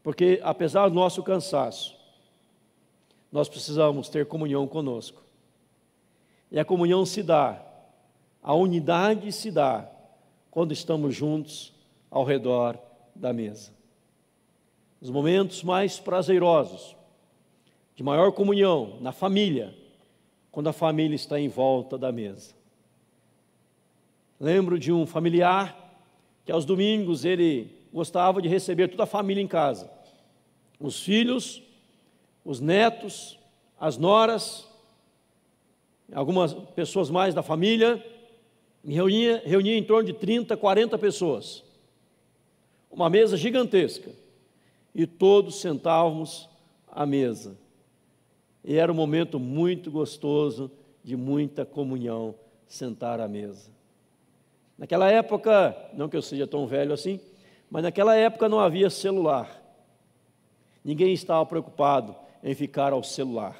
Porque apesar do nosso cansaço, nós precisamos ter comunhão conosco. E a comunhão se dá, a unidade se dá quando estamos juntos ao redor da mesa. Os momentos mais prazerosos, de maior comunhão na família, quando a família está em volta da mesa. Lembro de um familiar que aos domingos ele gostava de receber toda a família em casa. Os filhos, os netos, as noras, algumas pessoas mais da família, reunia, reunia em torno de 30, 40 pessoas. Uma mesa gigantesca. E todos sentávamos à mesa. E era um momento muito gostoso, de muita comunhão, sentar à mesa. Naquela época, não que eu seja tão velho assim, mas naquela época não havia celular. Ninguém estava preocupado em ficar ao celular.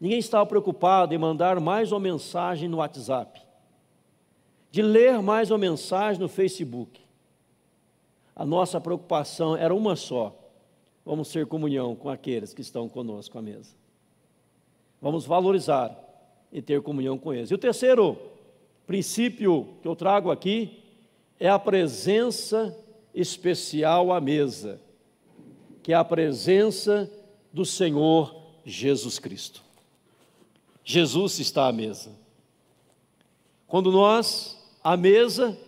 Ninguém estava preocupado em mandar mais uma mensagem no WhatsApp, de ler mais uma mensagem no Facebook. A nossa preocupação era uma só: vamos ter comunhão com aqueles que estão conosco à mesa. Vamos valorizar e ter comunhão com eles. E o terceiro princípio que eu trago aqui é a presença especial à mesa, que é a presença do Senhor Jesus Cristo. Jesus está à mesa. Quando nós, à mesa,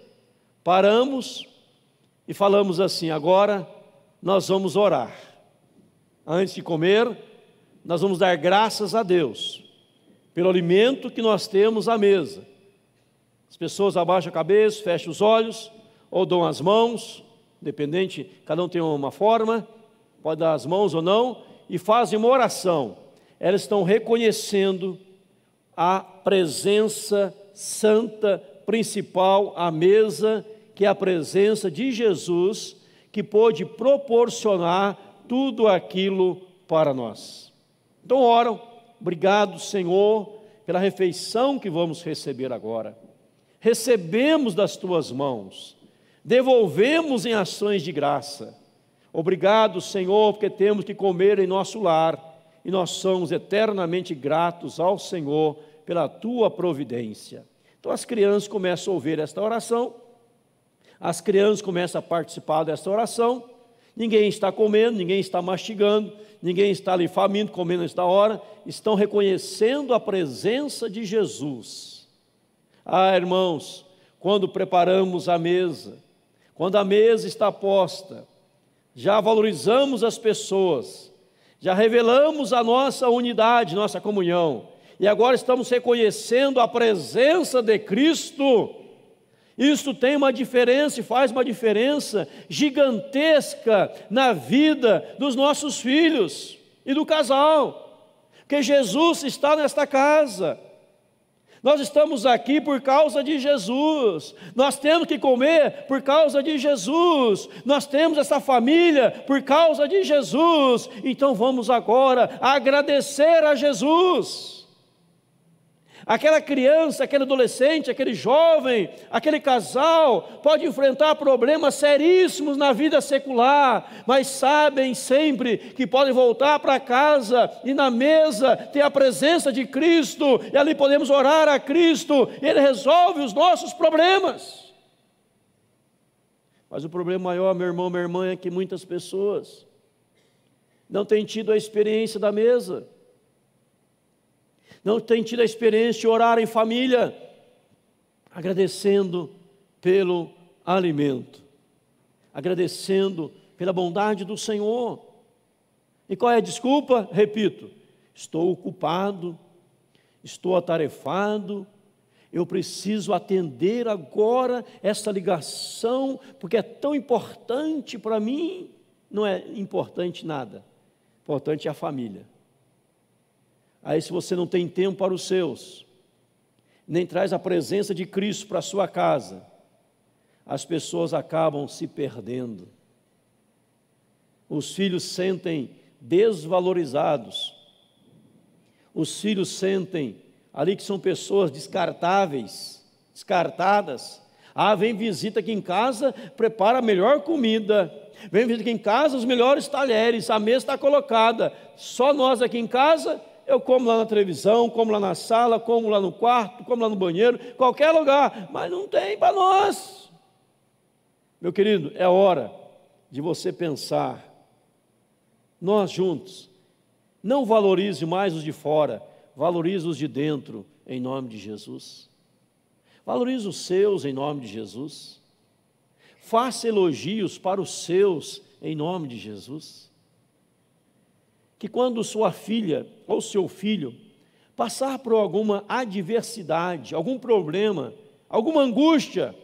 paramos e falamos assim: agora nós vamos orar. Antes de comer, nós vamos dar graças a Deus pelo alimento que nós temos à mesa. As pessoas abaixam a cabeça, fecham os olhos, ou dão as mãos, dependente, cada um tem uma forma, pode dar as mãos ou não, e fazem uma oração elas estão reconhecendo a presença santa principal à mesa, que é a presença de Jesus, que pôde proporcionar tudo aquilo para nós. Então, oram, obrigado, Senhor, pela refeição que vamos receber agora. Recebemos das tuas mãos, devolvemos em ações de graça. Obrigado, Senhor, porque temos que comer em nosso lar e nós somos eternamente gratos ao Senhor pela tua providência. Então as crianças começam a ouvir esta oração, as crianças começam a participar desta oração, ninguém está comendo, ninguém está mastigando, ninguém está ali faminto, comendo nesta hora, estão reconhecendo a presença de Jesus. Ah, irmãos, quando preparamos a mesa, quando a mesa está posta, já valorizamos as pessoas, já revelamos a nossa unidade, nossa comunhão, e agora estamos reconhecendo a presença de Cristo. Isso tem uma diferença e faz uma diferença gigantesca na vida dos nossos filhos e do casal, porque Jesus está nesta casa. Nós estamos aqui por causa de Jesus. Nós temos que comer por causa de Jesus. Nós temos essa família por causa de Jesus. Então vamos agora agradecer a Jesus. Aquela criança, aquele adolescente, aquele jovem, aquele casal pode enfrentar problemas seríssimos na vida secular, mas sabem sempre que podem voltar para casa e na mesa ter a presença de Cristo, e ali podemos orar a Cristo, Ele resolve os nossos problemas. Mas o problema maior, meu irmão, minha irmã, é que muitas pessoas não têm tido a experiência da mesa não tem tido a experiência de orar em família, agradecendo pelo alimento, agradecendo pela bondade do Senhor. E qual é a desculpa? Repito, estou ocupado, estou atarefado, eu preciso atender agora essa ligação, porque é tão importante para mim. Não é importante nada, importante é a família. Aí, se você não tem tempo para os seus, nem traz a presença de Cristo para a sua casa, as pessoas acabam se perdendo. Os filhos sentem desvalorizados. Os filhos sentem ali que são pessoas descartáveis, descartadas. Ah, vem visita aqui em casa, prepara a melhor comida. Vem visita aqui em casa, os melhores talheres, a mesa está colocada. Só nós aqui em casa eu como lá na televisão, como lá na sala, como lá no quarto, como lá no banheiro, qualquer lugar, mas não tem para nós. Meu querido, é hora de você pensar, nós juntos, não valorize mais os de fora, valorize os de dentro, em nome de Jesus. Valorize os seus, em nome de Jesus. Faça elogios para os seus, em nome de Jesus. Que quando sua filha ou seu filho passar por alguma adversidade, algum problema, alguma angústia,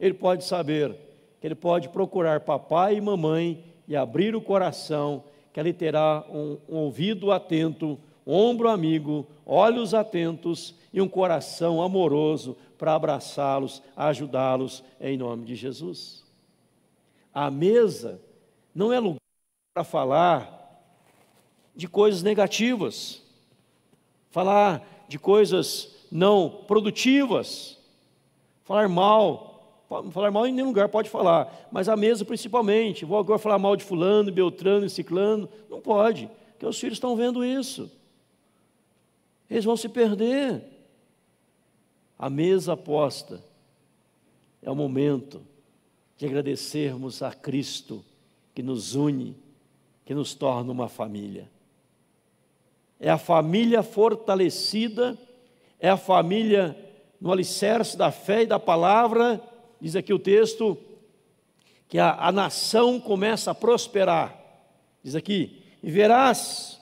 ele pode saber que ele pode procurar papai e mamãe e abrir o coração, que ele terá um, um ouvido atento, um ombro amigo, olhos atentos e um coração amoroso para abraçá-los, ajudá-los em nome de Jesus. A mesa não é lugar para falar de coisas negativas, falar de coisas não produtivas, falar mal. Falar mal em nenhum lugar pode falar, mas a mesa principalmente. Vou agora falar mal de Fulano, Beltrano, Ciclano. Não pode, porque os filhos estão vendo isso. Eles vão se perder. A mesa posta é o momento de agradecermos a Cristo que nos une, que nos torna uma família é a família fortalecida, é a família no alicerce da fé e da palavra, diz aqui o texto, que a, a nação começa a prosperar. Diz aqui: e verás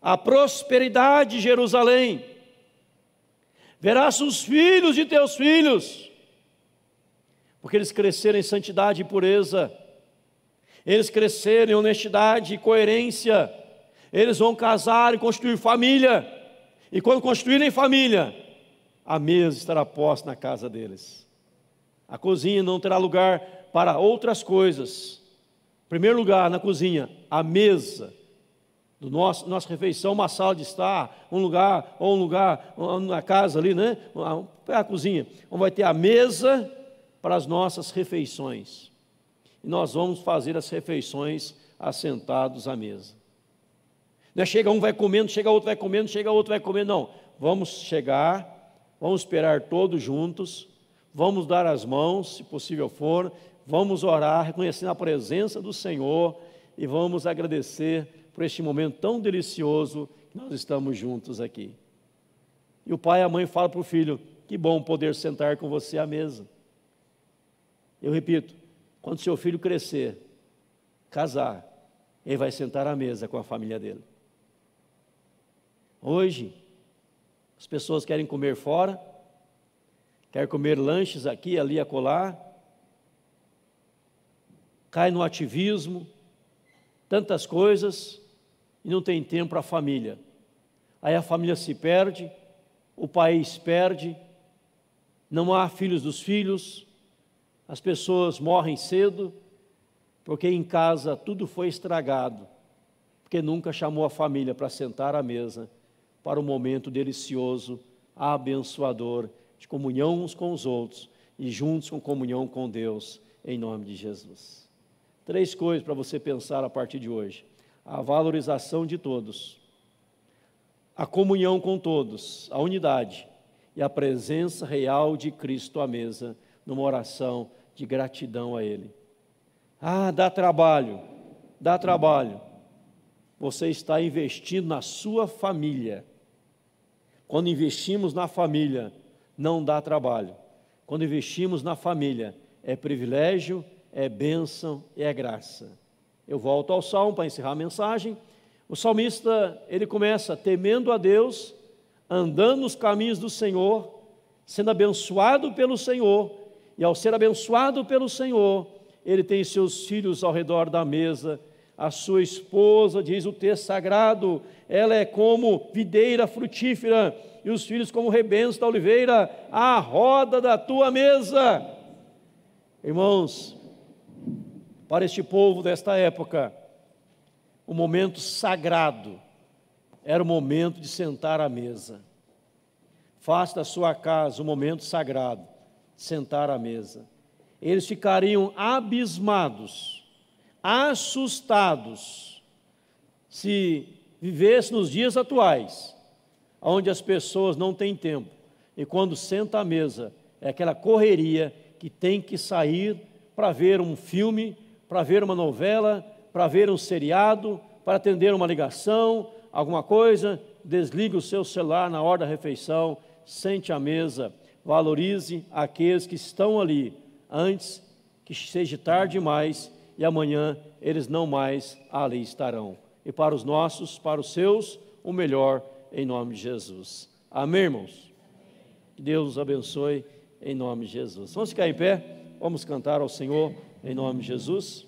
a prosperidade de Jerusalém, verás os filhos de teus filhos, porque eles cresceram em santidade e pureza, eles cresceram em honestidade e coerência, eles vão casar e construir família. E quando construírem família, a mesa estará posta na casa deles. A cozinha não terá lugar para outras coisas. Em primeiro lugar, na cozinha, a mesa do nosso nossa refeição, uma sala de estar, um lugar ou um lugar na casa ali, né? A cozinha, onde vai ter a mesa para as nossas refeições. E nós vamos fazer as refeições assentados à mesa. Não é chega um vai comendo, chega outro vai comendo, chega outro vai comendo, não. Vamos chegar, vamos esperar todos juntos, vamos dar as mãos, se possível for, vamos orar, reconhecendo a presença do Senhor e vamos agradecer por este momento tão delicioso que nós estamos juntos aqui. E o pai e a mãe falam para o filho: que bom poder sentar com você à mesa. Eu repito, quando seu filho crescer, casar, ele vai sentar à mesa com a família dele. Hoje, as pessoas querem comer fora, querem comer lanches aqui, ali, acolá, cai no ativismo, tantas coisas, e não tem tempo para a família. Aí a família se perde, o país perde, não há filhos dos filhos, as pessoas morrem cedo, porque em casa tudo foi estragado, porque nunca chamou a família para sentar à mesa para um momento delicioso, abençoador, de comunhão uns com os outros e juntos com comunhão com Deus, em nome de Jesus. Três coisas para você pensar a partir de hoje: a valorização de todos, a comunhão com todos, a unidade e a presença real de Cristo à mesa, numa oração de gratidão a Ele. Ah, dá trabalho, dá trabalho. Você está investindo na sua família quando investimos na família, não dá trabalho. Quando investimos na família, é privilégio, é bênção e é graça. Eu volto ao salmo para encerrar a mensagem. O salmista, ele começa temendo a Deus, andando nos caminhos do Senhor, sendo abençoado pelo Senhor, e ao ser abençoado pelo Senhor, ele tem seus filhos ao redor da mesa, a sua esposa, diz o texto sagrado, ela é como videira frutífera, e os filhos como rebentos da oliveira, à roda da tua mesa. Irmãos, para este povo desta época, o momento sagrado era o momento de sentar à mesa. Faça da sua casa o um momento sagrado, sentar à mesa. Eles ficariam abismados assustados se vivesse nos dias atuais, onde as pessoas não têm tempo, e quando senta à mesa, é aquela correria que tem que sair para ver um filme, para ver uma novela, para ver um seriado, para atender uma ligação, alguma coisa, desligue o seu celular na hora da refeição, sente à mesa, valorize aqueles que estão ali antes que seja tarde demais e amanhã eles não mais ali estarão. E para os nossos, para os seus, o melhor em nome de Jesus. Amém, irmãos? Que Deus os abençoe em nome de Jesus. Vamos ficar em pé, vamos cantar ao Senhor em nome de Jesus.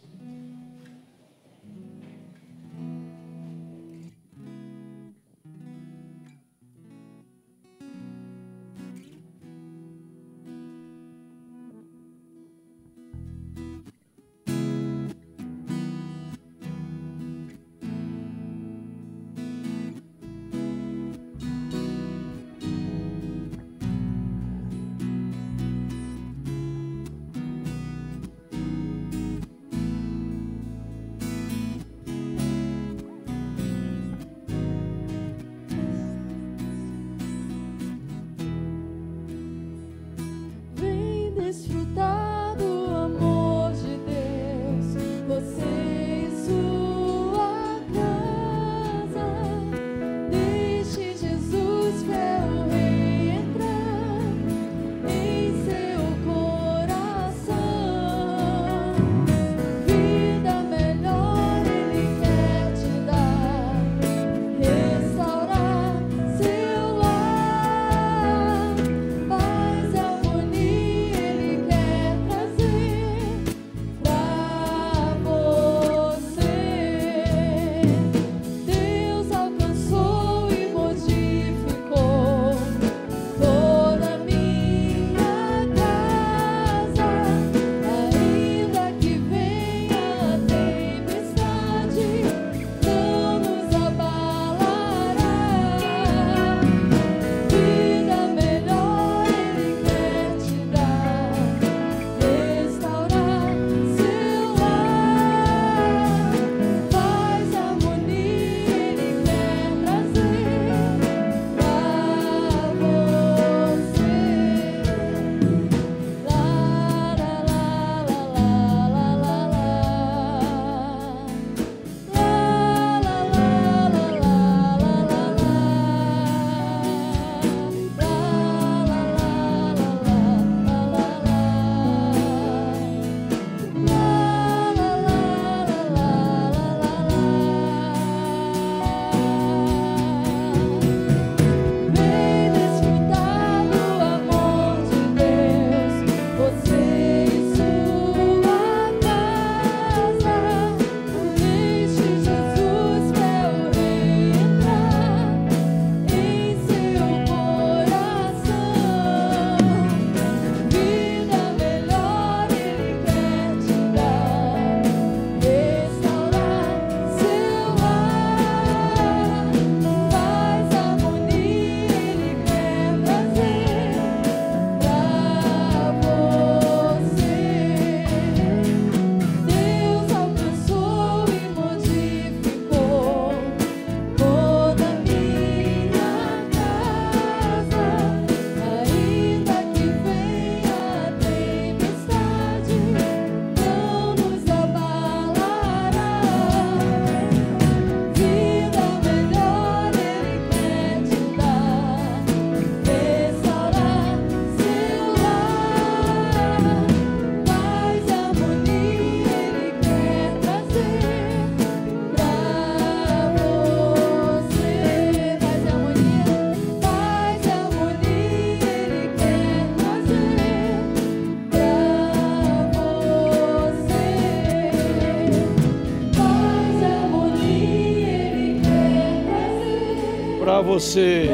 Você.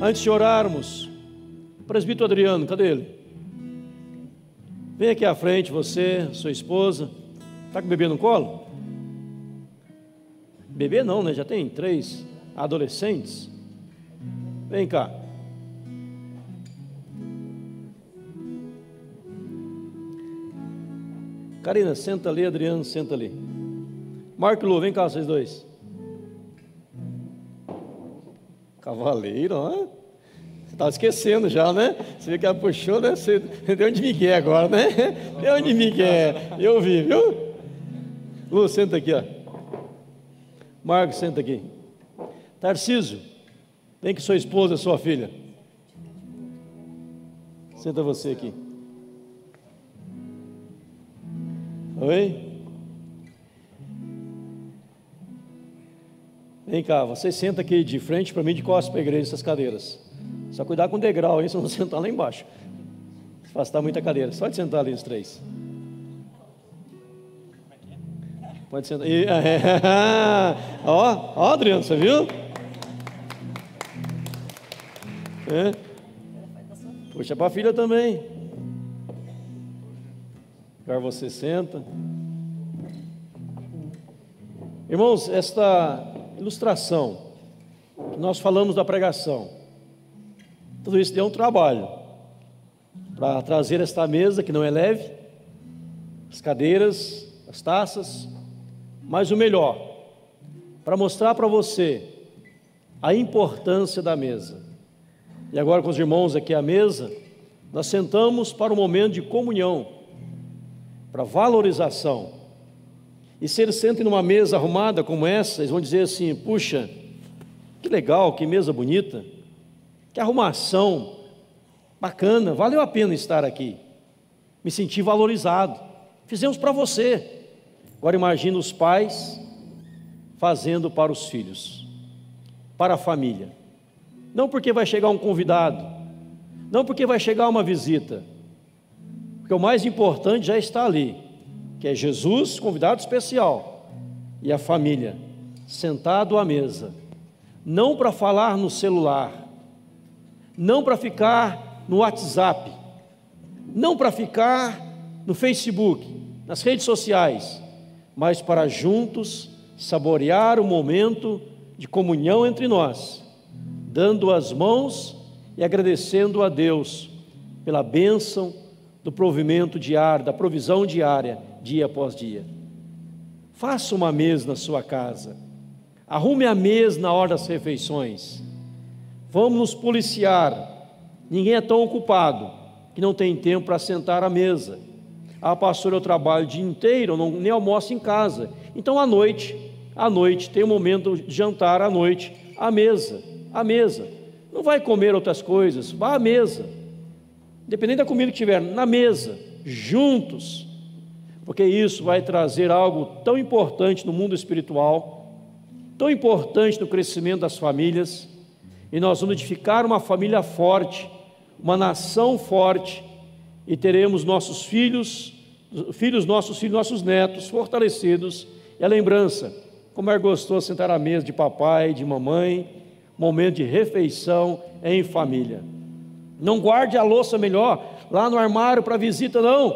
Antes de orarmos, presbítero Adriano, cadê ele? Vem aqui à frente, você, sua esposa. Está com o bebê no colo? Bebê não, né? Já tem três adolescentes. Vem cá. Karina, senta ali, Adriano, senta ali. Marco Lu, vem cá, vocês dois. Cavaleiro, ó. Você estava esquecendo já, né? Você viu que ela puxou, né? Você deu de Miguel agora, né? Deu de Miguel. Eu vi, viu? Lu, senta aqui, ó. Marcos, senta aqui. Tarcísio, vem que sua esposa é sua filha. Senta você aqui. Oi? Vem cá, você senta aqui de frente para mim de costas para a igreja, essas cadeiras. Só cuidar com o degrau, hein? *laughs* Se não sentar lá embaixo. Afastar muita cadeira. Só de sentar ali os três. Pode sentar. *laughs* *laughs* Ó, ó, Adriano, você viu? É. Puxa para a filha também. Agora você senta. Irmãos, esta ilustração que nós falamos da pregação, tudo isso deu um trabalho para trazer esta mesa que não é leve, as cadeiras, as taças, mas o melhor, para mostrar para você a importância da mesa. E agora com os irmãos aqui à mesa, nós sentamos para um momento de comunhão, para valorização. E se eles sentem numa mesa arrumada como essa, eles vão dizer assim: puxa, que legal, que mesa bonita, que arrumação bacana, valeu a pena estar aqui. Me senti valorizado. Fizemos para você. Agora imagine os pais fazendo para os filhos, para a família. Não porque vai chegar um convidado, não porque vai chegar uma visita, porque o mais importante já está ali, que é Jesus, convidado especial, e a família, sentado à mesa, não para falar no celular, não para ficar no WhatsApp, não para ficar no Facebook, nas redes sociais, mas para juntos saborear o momento de comunhão entre nós, dando as mãos e agradecendo a Deus pela bênção do provimento diário, da provisão diária, dia após dia. Faça uma mesa na sua casa, arrume a mesa na hora das refeições. Vamos nos policiar. Ninguém é tão ocupado que não tem tempo para sentar à mesa. Ah, pastor, eu trabalho o dia inteiro, não, nem almoço em casa. Então, à noite, à noite, tem um momento de jantar à noite, à mesa, à mesa. Não vai comer outras coisas, vá à mesa. Independente da comida que tiver, na mesa, juntos. Porque isso vai trazer algo tão importante no mundo espiritual, tão importante no crescimento das famílias, e nós vamos edificar uma família forte, uma nação forte, e teremos nossos filhos, filhos nossos filhos, nossos netos fortalecidos. E a lembrança, como é gostoso sentar à mesa de papai, de mamãe, momento de refeição em família. Não guarde a louça melhor lá no armário para visita, não.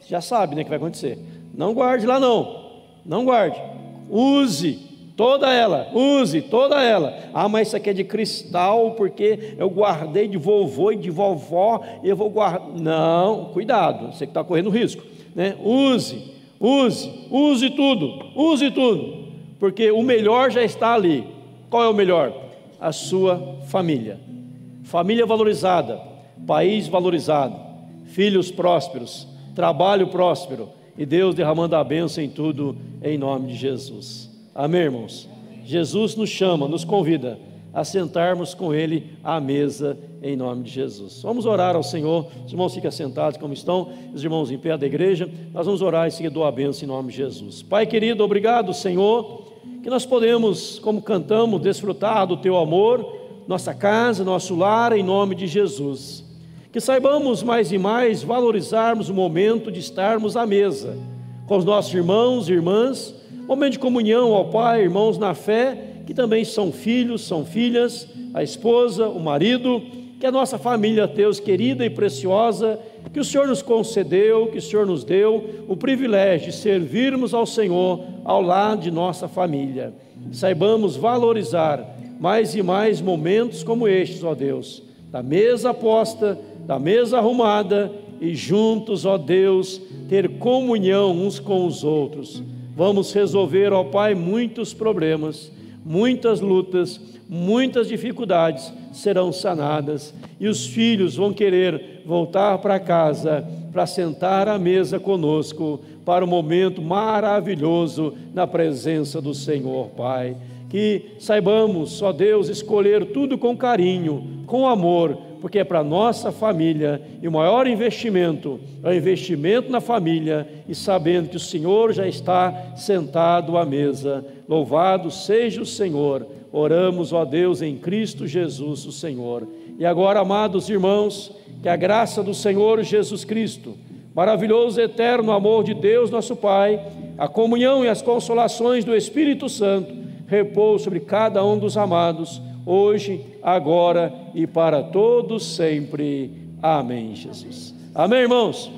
Você já sabe, né, que vai acontecer. Não guarde lá, não. Não guarde. Use Toda ela, use toda ela. Ah, mas isso aqui é de cristal, porque eu guardei de vovô e de vovó, e eu vou guardar. Não, cuidado, você que está correndo risco. Né? Use, use, use tudo, use tudo, porque o melhor já está ali. Qual é o melhor? A sua família. Família valorizada, país valorizado, filhos prósperos, trabalho próspero, e Deus derramando a bênção em tudo, em nome de Jesus. Amém, irmãos? Jesus nos chama, nos convida a sentarmos com Ele à mesa em nome de Jesus. Vamos orar ao Senhor. Os irmãos ficam sentados como estão, os irmãos em pé da igreja. Nós vamos orar e seguir a benção em nome de Jesus. Pai querido, obrigado, Senhor, que nós podemos, como cantamos, desfrutar do Teu amor, nossa casa, nosso lar, em nome de Jesus. Que saibamos mais e mais valorizarmos o momento de estarmos à mesa com os nossos irmãos e irmãs Momento de comunhão ao Pai, irmãos na fé, que também são filhos, são filhas, a esposa, o marido, que a nossa família, Deus querida e preciosa, que o Senhor nos concedeu, que o Senhor nos deu o privilégio de servirmos ao Senhor ao lado de nossa família. Saibamos valorizar mais e mais momentos como estes, ó Deus, da mesa posta, da mesa arrumada e juntos, ó Deus, ter comunhão uns com os outros. Vamos resolver, ó Pai, muitos problemas, muitas lutas, muitas dificuldades serão sanadas e os filhos vão querer voltar para casa para sentar à mesa conosco para um momento maravilhoso na presença do Senhor, Pai. Que saibamos, ó Deus, escolher tudo com carinho, com amor, porque é para nossa família e o maior investimento é o investimento na família e sabendo que o Senhor já está sentado à mesa. Louvado seja o Senhor. Oramos, ó Deus, em Cristo Jesus, o Senhor. E agora, amados irmãos, que a graça do Senhor Jesus Cristo, maravilhoso e eterno amor de Deus, nosso Pai, a comunhão e as consolações do Espírito Santo, repouse sobre cada um dos amados hoje, agora e para todos sempre. Amém, Jesus. Amém, irmãos?